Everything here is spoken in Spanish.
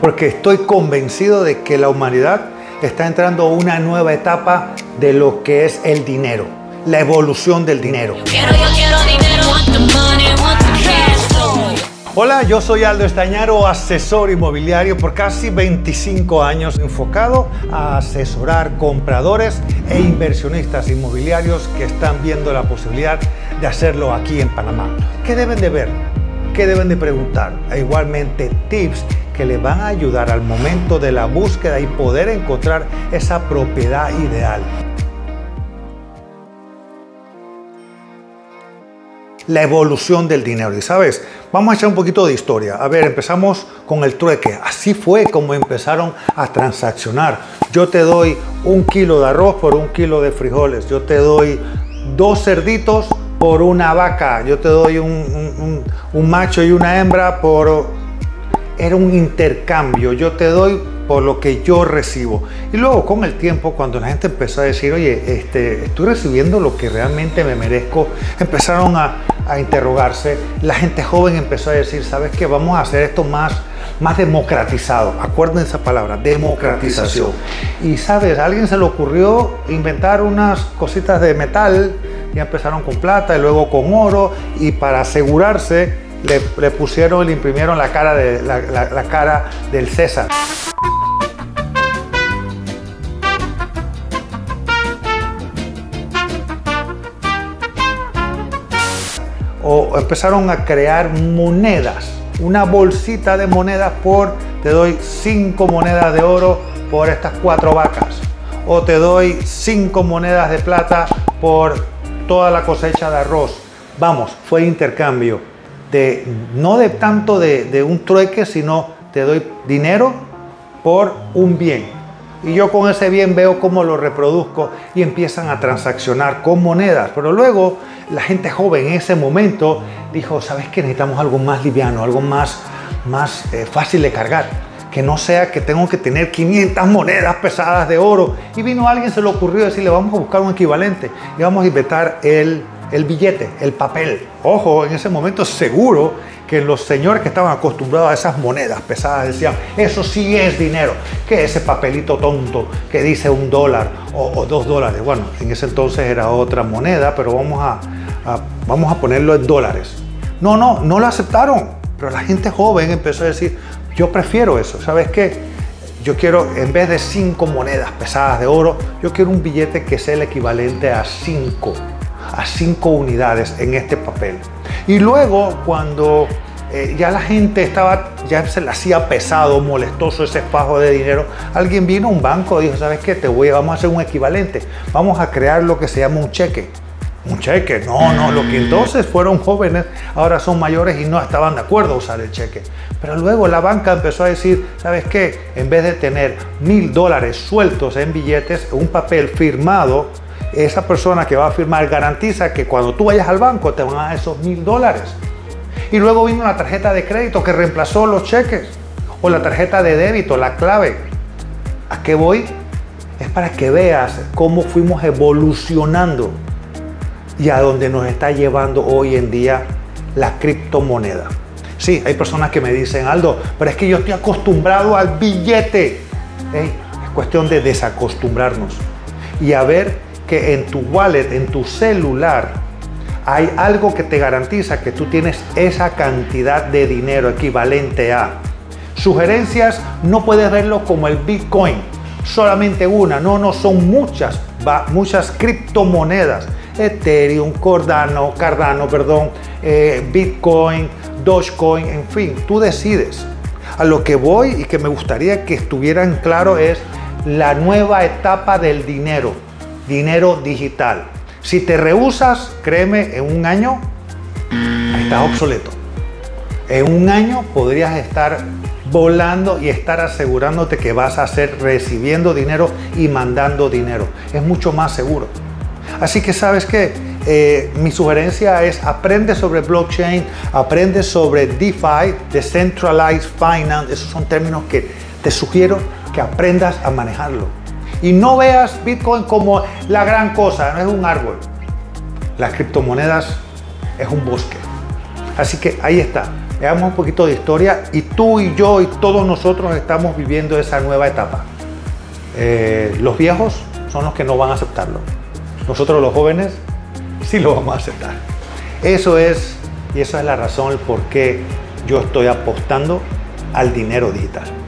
porque estoy convencido de que la humanidad está entrando a una nueva etapa de lo que es el dinero, la evolución del dinero. Hola, yo soy Aldo Estañaro, asesor inmobiliario por casi 25 años, enfocado a asesorar compradores e inversionistas inmobiliarios que están viendo la posibilidad de hacerlo aquí en Panamá. ¿Qué deben de ver? ¿Qué deben de preguntar? E igualmente tips que les van a ayudar al momento de la búsqueda y poder encontrar esa propiedad ideal. la evolución del dinero. Y sabes, vamos a echar un poquito de historia. A ver, empezamos con el trueque. Así fue como empezaron a transaccionar. Yo te doy un kilo de arroz por un kilo de frijoles. Yo te doy dos cerditos por una vaca. Yo te doy un, macho y una hembra por... Era un intercambio. Yo te doy por lo que yo recibo. Y luego con el tiempo, cuando la gente empezó a decir, oye, este, estoy recibiendo lo que realmente me merezco, empezaron a, a interrogarse. La gente joven empezó a decir, ¿sabes qué? Vamos a hacer esto más, más democratizado. Acuerden esa palabra, democratización. Y sabes, a alguien se le ocurrió inventar unas cositas de metal, ya empezaron con plata y luego con oro, y para asegurarse le, pusieron, le imprimieron la cara, de, la cara del César. o empezaron a crear monedas, una bolsita de monedas por, te doy cinco monedas de oro por estas cuatro vacas, o te doy cinco monedas de plata por toda la cosecha de arroz. Vamos, fue intercambio de no de tanto de, de un trueque, sino te doy dinero por un bien y yo con ese bien veo cómo lo reproduzco y empiezan a transaccionar con monedas. Pero luego la gente joven en ese momento dijo, ¿sabes qué? Necesitamos algo más liviano, algo más, más eh, fácil de cargar. Que no sea que tengo que tener 500 monedas pesadas de oro. Y vino alguien, se le ocurrió decirle, vamos a buscar un equivalente y vamos a inventar el, el billete, el papel. Ojo, en ese momento seguro que los señores que estaban acostumbrados a esas monedas pesadas decían, eso sí es dinero, que ese papelito tonto que dice un dólar o, dos dólares. Bueno, en ese entonces era otra moneda, pero vamos a, vamos a ponerlo en dólares. No, no, no lo aceptaron, pero la gente joven empezó a decir, yo prefiero eso, ¿sabes qué? Yo quiero, en vez de cinco monedas pesadas de oro, yo quiero un billete que sea el equivalente a cinco, a cinco unidades en este papel. Y luego cuando eh, ya la gente estaba, ya se le hacía pesado, molestoso ese fajo de dinero, alguien vino a un banco y dijo, ¿sabes qué? Te voy, vamos a hacer un equivalente, vamos a crear lo que se llama un cheque. Un cheque, no, no, lo que entonces fueron jóvenes, ahora son mayores y no estaban de acuerdo a usar el cheque. Pero luego la banca empezó a decir, ¿sabes qué? En vez de tener mil dólares sueltos en billetes, un papel firmado, esa persona que va a firmar garantiza que cuando tú vayas al banco te van a dar esos mil dólares. Y luego vino la tarjeta de crédito que reemplazó los cheques o la tarjeta de débito, la clave. ¿A qué voy? Es para que veas cómo fuimos evolucionando y a dónde nos está llevando hoy en día la criptomoneda. Sí, hay personas que me dicen, Aldo, pero es que yo estoy acostumbrado al billete. es cuestión de desacostumbrarnos y a ver que en tu wallet, en tu celular, hay algo que te garantiza que tú tienes esa cantidad de dinero equivalente a. Sugerencias, no puedes verlo como el Bitcoin, solamente una, no, no, son muchas, muchas criptomonedas. Ethereum, Cardano, Cardano, perdón, eh, Bitcoin, Dogecoin, en fin, tú decides. A lo que voy y que me gustaría que estuvieran claro es la nueva etapa del dinero dinero digital. Si te rehusas, créeme, en un año estás obsoleto. En un año podrías estar volando y estar asegurándote que vas a ser recibiendo dinero y mandando dinero. Es mucho más seguro. Así que sabes que eh, mi sugerencia es aprende sobre blockchain, aprende sobre DeFi, Decentralized Finance. Esos son términos que te sugiero que aprendas a manejarlo. Y no veas Bitcoin como la gran cosa, no es un árbol. Las criptomonedas es un bosque. Así que ahí está. Veamos un poquito de historia y tú y yo y todos nosotros estamos viviendo esa nueva etapa. Eh, los viejos son los que no van a aceptarlo. Nosotros los jóvenes sí lo vamos a aceptar. Eso es, y esa es la razón por qué yo estoy apostando al dinero digital.